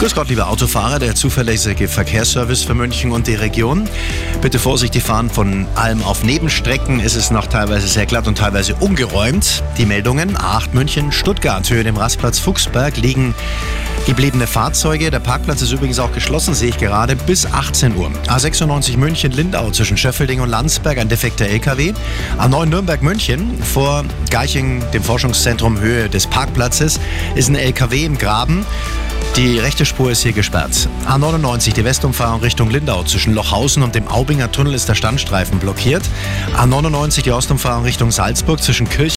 Grüß Gott, liebe Autofahrer, der zuverlässige Verkehrsservice für München und die Region. Bitte vorsichtig fahren von allem auf Nebenstrecken. ist Es noch teilweise sehr glatt und teilweise ungeräumt. Die Meldungen A8 München, Stuttgart, Höhe dem Rastplatz Fuchsberg liegen gebliebene Fahrzeuge. Der Parkplatz ist übrigens auch geschlossen, sehe ich gerade, bis 18 Uhr. A96 München, Lindau zwischen Schöffelding und Landsberg, ein defekter LKW. A9 Nürnberg München vor Geiching, dem Forschungszentrum Höhe des Parkplatzes, ist ein LKW im Graben. Die rechte Spur ist hier gesperrt. A99, die Westumfahrung Richtung Lindau. Zwischen Lochhausen und dem Aubinger Tunnel ist der Standstreifen blockiert. A99, die Ostumfahrung Richtung Salzburg zwischen Kirch